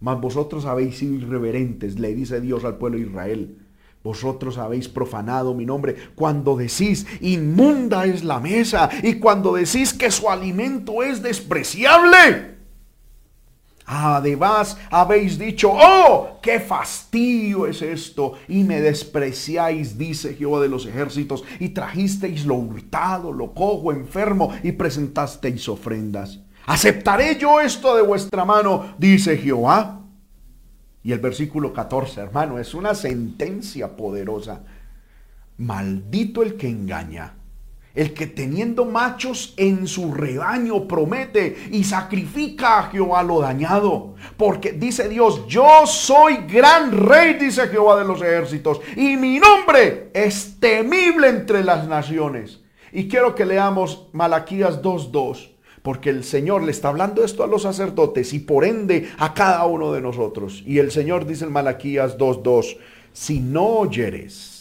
[SPEAKER 1] Mas vosotros habéis sido irreverentes, le dice Dios al pueblo de Israel. Vosotros habéis profanado mi nombre cuando decís, inmunda es la mesa, y cuando decís que su alimento es despreciable. Además habéis dicho, oh, qué fastidio es esto, y me despreciáis, dice Jehová de los ejércitos, y trajisteis lo hurtado, lo cojo, enfermo, y presentasteis ofrendas. ¿Aceptaré yo esto de vuestra mano? dice Jehová. Y el versículo 14, hermano, es una sentencia poderosa. Maldito el que engaña el que teniendo machos en su rebaño promete y sacrifica a Jehová lo dañado. Porque dice Dios, yo soy gran rey, dice Jehová de los ejércitos, y mi nombre es temible entre las naciones. Y quiero que leamos Malaquías 2.2, porque el Señor le está hablando esto a los sacerdotes y por ende a cada uno de nosotros. Y el Señor dice en Malaquías 2.2, si no oyeres,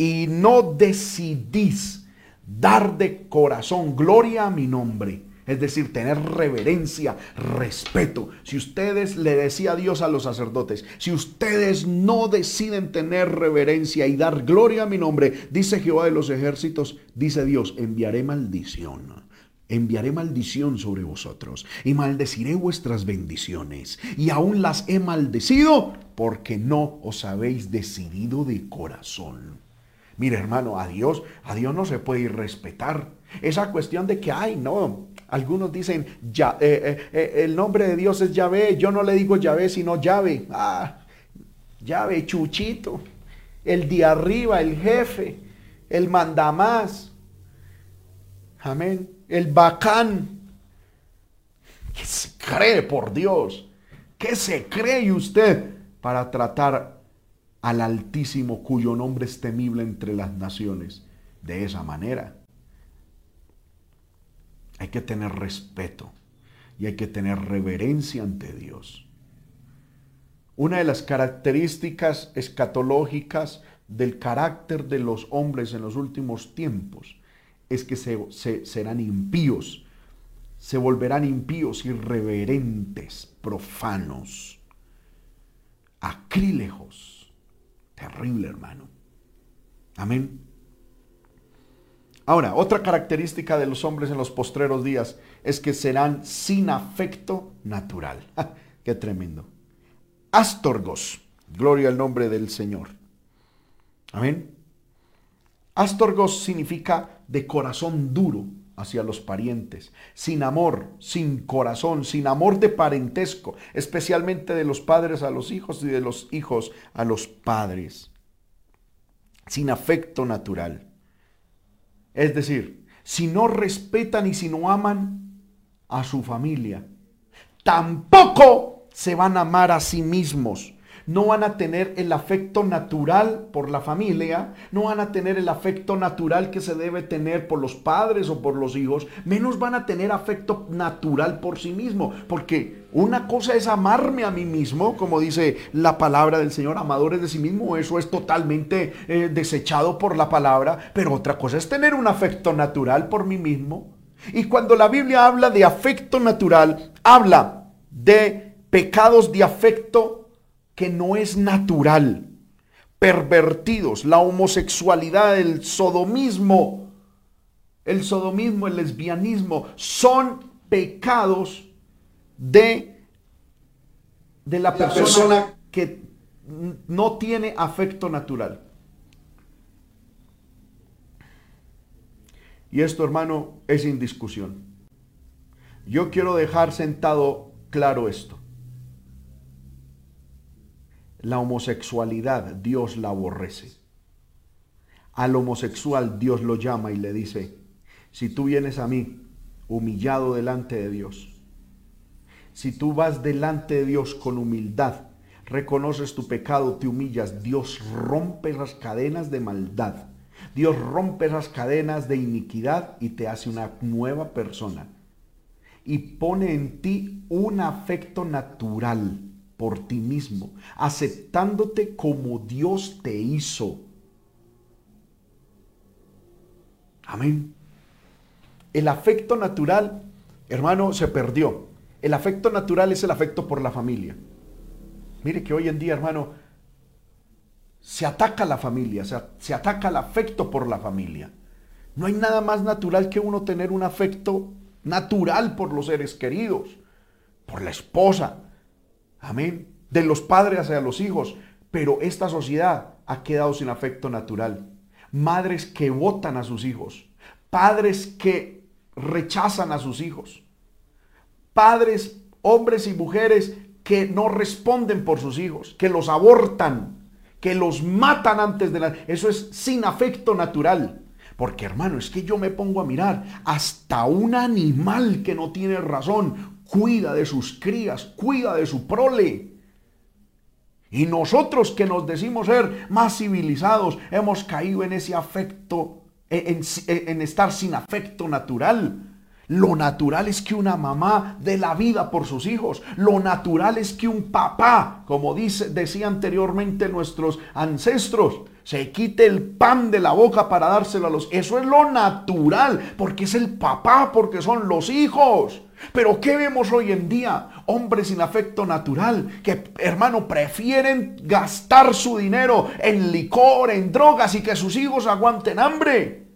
[SPEAKER 1] y no decidís dar de corazón gloria a mi nombre, Es decir, tener reverencia, respeto. Si ustedes le decía Dios a los sacerdotes, si ustedes no deciden tener reverencia y dar gloria a mi nombre, dice Jehová de los ejércitos, dice Dios, enviaré maldición enviaré maldición sobre vosotros y maldeciré vuestras bendiciones. Y aún las he maldecido porque no os habéis decidido de corazón. Mire hermano, a Dios, a Dios no se puede irrespetar. Esa cuestión de que, ay, no, algunos dicen, ya, eh, eh, eh, el nombre de Dios es Yahvé, yo no le digo Yahvé, sino llave. Ah, llave, chuchito, el de arriba, el jefe, el mandamás. Amén el bacán. ¿Qué se cree por Dios? ¿Qué se cree usted para tratar al Altísimo cuyo nombre es temible entre las naciones de esa manera? Hay que tener respeto y hay que tener reverencia ante Dios. Una de las características escatológicas del carácter de los hombres en los últimos tiempos es que se, serán impíos, se volverán impíos, irreverentes, profanos, acrílejos. Terrible, hermano. Amén. Ahora, otra característica de los hombres en los postreros días es que serán sin afecto natural. ¡Qué tremendo! Astorgos. Gloria al nombre del Señor. Amén. Astorgos significa de corazón duro hacia los parientes, sin amor, sin corazón, sin amor de parentesco, especialmente de los padres a los hijos y de los hijos a los padres, sin afecto natural. Es decir, si no respetan y si no aman a su familia, tampoco se van a amar a sí mismos no van a tener el afecto natural por la familia, no van a tener el afecto natural que se debe tener por los padres o por los hijos, menos van a tener afecto natural por sí mismo, porque una cosa es amarme a mí mismo, como dice la palabra del Señor, amadores de sí mismo, eso es totalmente eh, desechado por la palabra, pero otra cosa es tener un afecto natural por mí mismo. Y cuando la Biblia habla de afecto natural, habla de pecados de afecto que no es natural, pervertidos, la homosexualidad, el sodomismo, el sodomismo, el lesbianismo, son pecados de, de la, persona que no tiene afecto natural. Y esto, hermano, es sin discusión. Yo quiero dejar sentado claro esto. La homosexualidad Dios la aborrece. Al homosexual Dios lo llama y le dice, si tú vienes a mí humillado delante de Dios, si tú vas delante de Dios con humildad, reconoces tu pecado, te humillas, Dios rompe las cadenas de maldad. Dios rompe las cadenas de iniquidad y te hace una nueva persona. Y pone en ti un afecto natural por ti mismo, aceptándote como Dios te hizo. Amén. El afecto natural, hermano, se perdió. El afecto natural es el afecto por la familia. Mire que hoy en día, hermano, se ataca la familia, se, se ataca el afecto por la familia. No hay nada más natural que uno tener un afecto natural por los seres queridos, por la esposa, Amén. De los padres hacia los hijos. Pero esta sociedad ha quedado sin afecto natural. Madres que votan a sus hijos. Padres que rechazan a sus hijos. Padres, hombres y mujeres que no responden por sus hijos, que los abortan, que los matan antes de la... Eso es sin afecto natural. Porque hermano, es que yo me pongo a mirar hasta un animal que no tiene razón, cuida de sus crías, cuida de su prole. Y nosotros que nos decimos ser más civilizados, hemos caído en ese afecto, en, estar sin afecto natural. Lo natural es que una mamá dé la vida por sus hijos. Lo natural es que un papá, como dice, decía anteriormente nuestros ancestros, se quite el pan de la boca para dárselo a los... Eso es lo natural, porque es el papá, porque son los hijos. Pero ¿qué vemos hoy en día? Hombres sin afecto natural, que hermano prefieren gastar su dinero en licor, en drogas y que sus hijos aguanten hambre.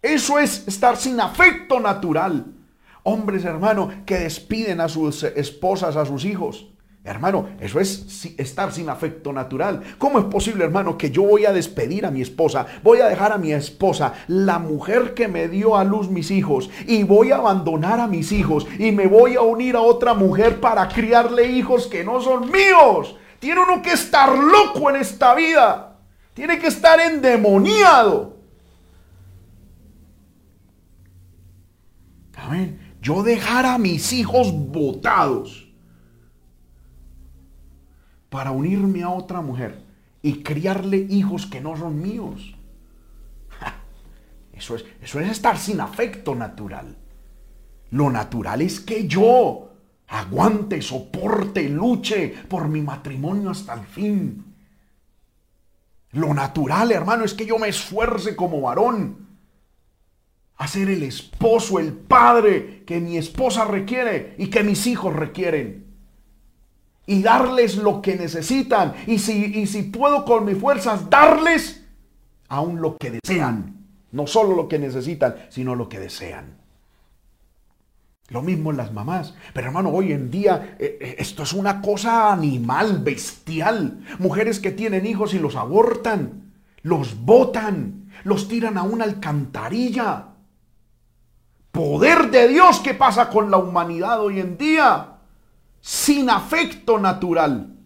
[SPEAKER 1] Eso es estar sin afecto natural. Hombres, hermano, que despiden a sus esposas, a sus hijos. Hermano, eso es estar sin afecto natural. ¿Cómo es posible, hermano, que yo voy a despedir a mi esposa? Voy a dejar a mi esposa, la mujer que me dio a luz mis hijos, y voy a abandonar a mis hijos y me voy a unir a otra mujer para criarle hijos que no son míos. Tiene uno que estar loco en esta vida. Tiene que estar endemoniado. Amén. Yo dejar a mis hijos botados para unirme a otra mujer y criarle hijos que no son míos. Eso es, eso es estar sin afecto natural. Lo natural es que yo aguante, soporte, luche por mi matrimonio hasta el fin. Lo natural, hermano, es que yo me esfuerce como varón a ser el esposo, el padre que mi esposa requiere y que mis hijos requieren y darles lo que necesitan. Y si, si puedo con mis fuerzas darles aún lo que desean. No solo lo que necesitan, sino lo que desean. Lo mismo las mamás. Pero hermano, hoy en día eh, eh, esto es una cosa animal, bestial. Mujeres que tienen hijos y los abortan, los botan, los tiran a una alcantarilla. Poder de Dios que pasa con la humanidad hoy en día sin afecto natural.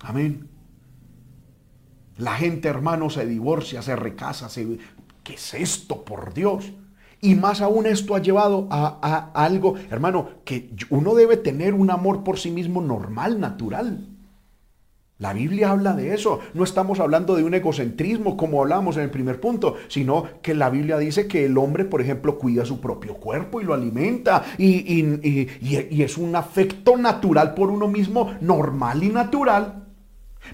[SPEAKER 1] Amén. La gente, hermano, se divorcia, se recasa. Se... ¿Qué es esto, por Dios? Y más aún esto ha llevado a, a, algo, hermano, que uno debe tener un amor por sí mismo normal, natural. La Biblia habla de eso. No estamos hablando de un egocentrismo como hablamos en el primer punto, sino que la Biblia dice que el hombre, por ejemplo, cuida su propio cuerpo y lo alimenta y, es un afecto natural por uno mismo, normal y natural.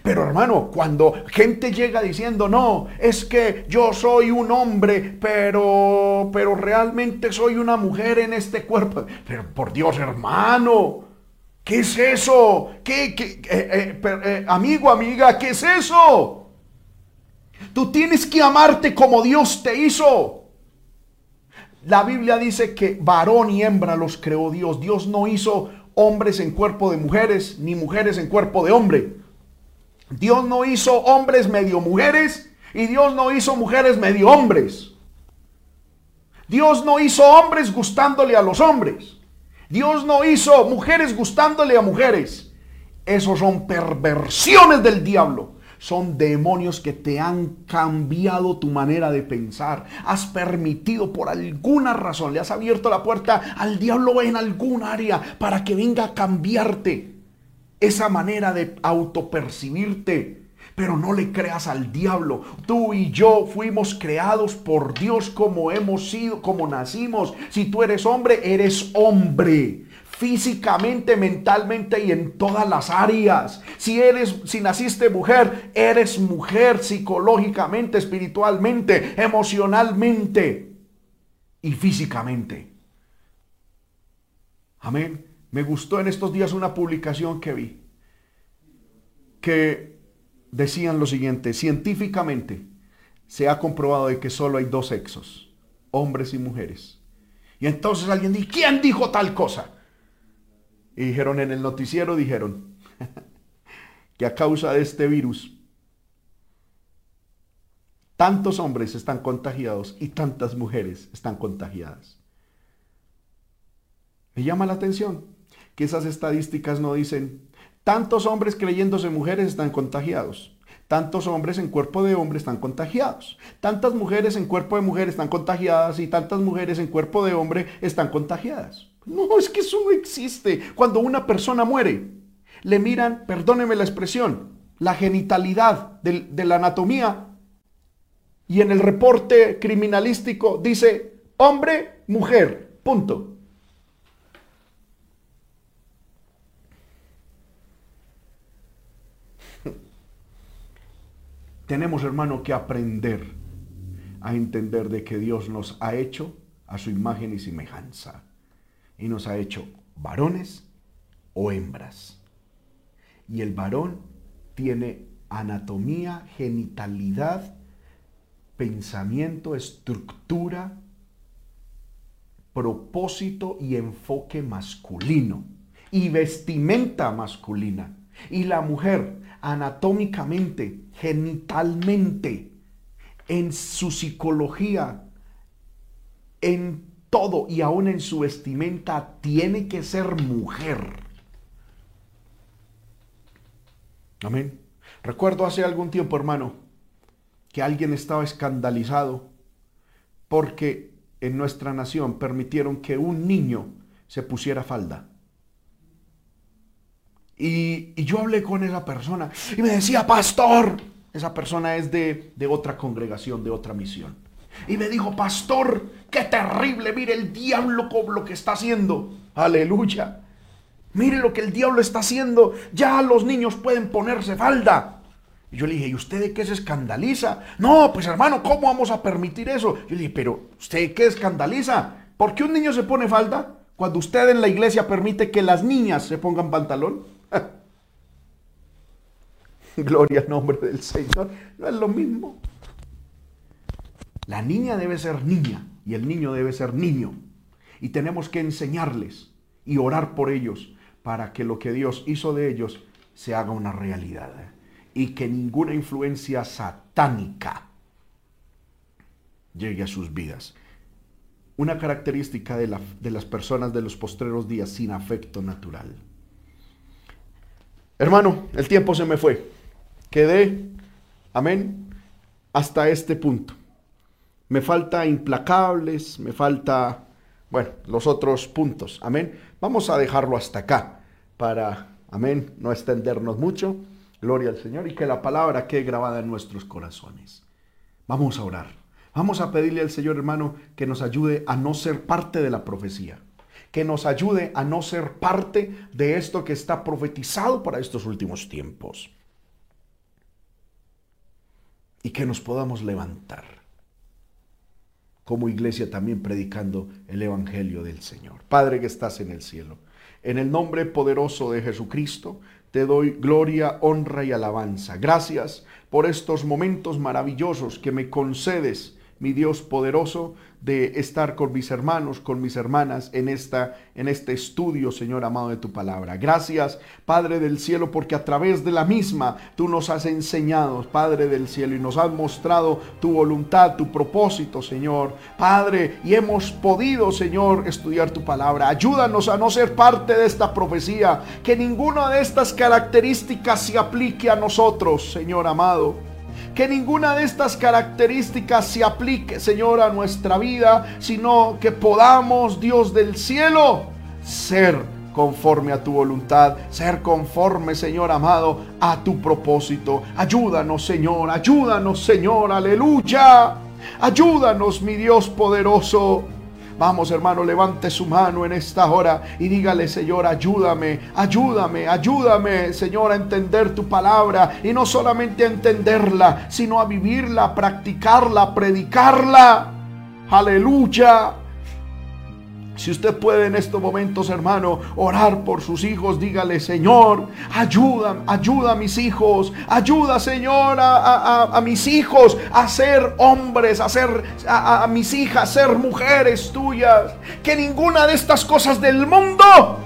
[SPEAKER 1] Pero hermano, cuando gente llega diciendo, no, es que yo soy un hombre, pero, pero realmente soy una mujer en este cuerpo. Pero por Dios, hermano, ¿Qué es eso? ¿Qué, qué eh, eh, eh, amigo, amiga, qué es eso? Tú tienes que amarte como Dios te hizo. La Biblia dice que varón y hembra los creó Dios. Dios no hizo hombres en cuerpo de mujeres, ni mujeres en cuerpo de hombre. Dios no hizo hombres medio mujeres y Dios no hizo mujeres medio hombres. Dios no hizo hombres gustándole a los hombres. Dios no hizo mujeres gustándole a mujeres. Esos son perversiones del diablo. Son demonios que te han cambiado tu manera de pensar. Has permitido por alguna razón, le has abierto la puerta al diablo en algún área para que venga a cambiarte esa manera de autopercibirte pero no le creas al diablo. Tú y yo fuimos creados por Dios como hemos sido, como nacimos. Si tú eres hombre, eres hombre físicamente, mentalmente y en todas las áreas. Si eres si naciste mujer, eres mujer psicológicamente, espiritualmente, emocionalmente y físicamente. Amén. Me gustó en estos días una publicación que vi que decían lo siguiente, científicamente se ha comprobado de que solo hay dos sexos, hombres y mujeres. Y entonces alguien dijo, ¿quién dijo tal cosa? Y dijeron en el noticiero, dijeron que a causa de este virus, tantos hombres están contagiados y tantas mujeres están contagiadas. Me llama la atención que esas estadísticas no dicen Tantos hombres creyéndose mujeres están contagiados. Tantos hombres en cuerpo de hombre están contagiados. Tantas mujeres en cuerpo de mujer están contagiadas y tantas mujeres en cuerpo de hombre están contagiadas. No, es que eso no existe. Cuando una persona muere, le miran, perdóneme la expresión, la genitalidad de, de la anatomía y en el reporte criminalístico dice hombre, mujer, punto. Tenemos, hermano, que aprender a entender de que Dios nos ha hecho a su imagen y semejanza. Y nos ha hecho varones o hembras. Y el varón tiene anatomía, genitalidad, pensamiento, estructura, propósito y enfoque masculino y vestimenta masculina. Y la mujer anatómicamente, genitalmente, en su psicología, en todo y aún en su vestimenta, tiene que ser mujer. Amén. Recuerdo hace algún tiempo, hermano, que alguien estaba escandalizado porque en nuestra nación permitieron que un niño se pusiera falda. Y, yo hablé con esa persona y me decía, pastor, esa persona es de, de otra congregación, de otra misión. Y me dijo, pastor, qué terrible, mire el diablo con lo que está haciendo. Aleluya. Mire lo que el diablo está haciendo. Ya los niños pueden ponerse falda. Y yo le dije, ¿y usted de qué se escandaliza? No, pues hermano, ¿cómo vamos a permitir eso? Yo le dije, pero ¿usted qué escandaliza? ¿Por qué un niño se pone falda cuando usted en la iglesia permite que las niñas se pongan pantalón? Gloria al nombre del Señor. No es lo mismo. La niña debe ser niña y el niño debe ser niño. Y tenemos que enseñarles y orar por ellos para que lo que Dios hizo de ellos se haga una realidad. Y que ninguna influencia satánica llegue a sus vidas. Una característica de las personas de los postreros días sin afecto natural. Hermano, el tiempo se me fue. Quedé, amén, hasta este punto. Me falta implacables, me falta, bueno, los otros puntos, amén. Vamos a dejarlo hasta acá para, amén, no extendernos mucho. Gloria al Señor y que la palabra quede grabada en nuestros corazones. Vamos a orar. Vamos a pedirle al Señor hermano que nos ayude a no ser parte de la profecía, que nos ayude a no ser parte de esto que está profetizado para estos últimos tiempos y que nos podamos levantar como iglesia también predicando el Evangelio del Señor. Padre que estás en el cielo, en el nombre poderoso de Jesucristo, te doy gloria, honra y alabanza. Gracias por estos momentos maravillosos que me concedes, mi Dios poderoso, de estar con mis hermanos, con mis hermanas en, esta, en este estudio, Señor amado de tu palabra. Gracias, Padre del cielo, porque a través de la misma tú nos has enseñado, Padre del cielo, y nos has mostrado tu voluntad, tu propósito, Señor. Padre, y hemos podido, Señor, estudiar tu palabra. Ayúdanos a no ser parte de esta profecía, que ninguna de estas características se aplique a nosotros, Señor amado que ninguna de estas características se aplique, Señor, a nuestra vida, sino que podamos, Dios del cielo, ser conforme a tu voluntad, ser conforme, Señor amado, a tu propósito. Ayúdanos, Señor, ayúdanos, Señor, aleluya. Ayúdanos, mi Dios poderoso. Vamos, hermano, levante su mano en esta hora y dígale, Señor, ayúdame, ayúdame, ayúdame, Señor, a entender tu palabra y no solamente a entenderla, sino a vivirla, a practicarla, a predicarla. Aleluya. Si usted puede en estos momentos, hermano, orar por sus hijos, dígale, Señor, ayuda, ayuda a mis hijos, ayuda, Señor, a, mis hijos a ser hombres, a ser a, a mis hijas, a ser mujeres tuyas. Que ninguna de estas cosas del mundo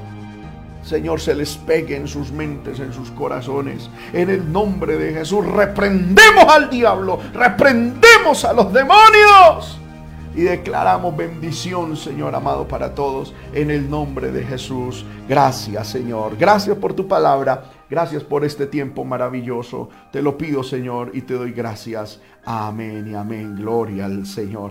[SPEAKER 1] Señor, se les pegue en sus mentes, en sus corazones. En el nombre de Jesús, reprendemos al diablo, reprendemos a los demonios y declaramos bendición, Señor amado, para todos en el nombre de Jesús. Gracias, Señor. Gracias por tu palabra. Gracias por este tiempo maravilloso. Te lo pido, Señor, y te doy gracias. Amén y amén. Gloria al Señor.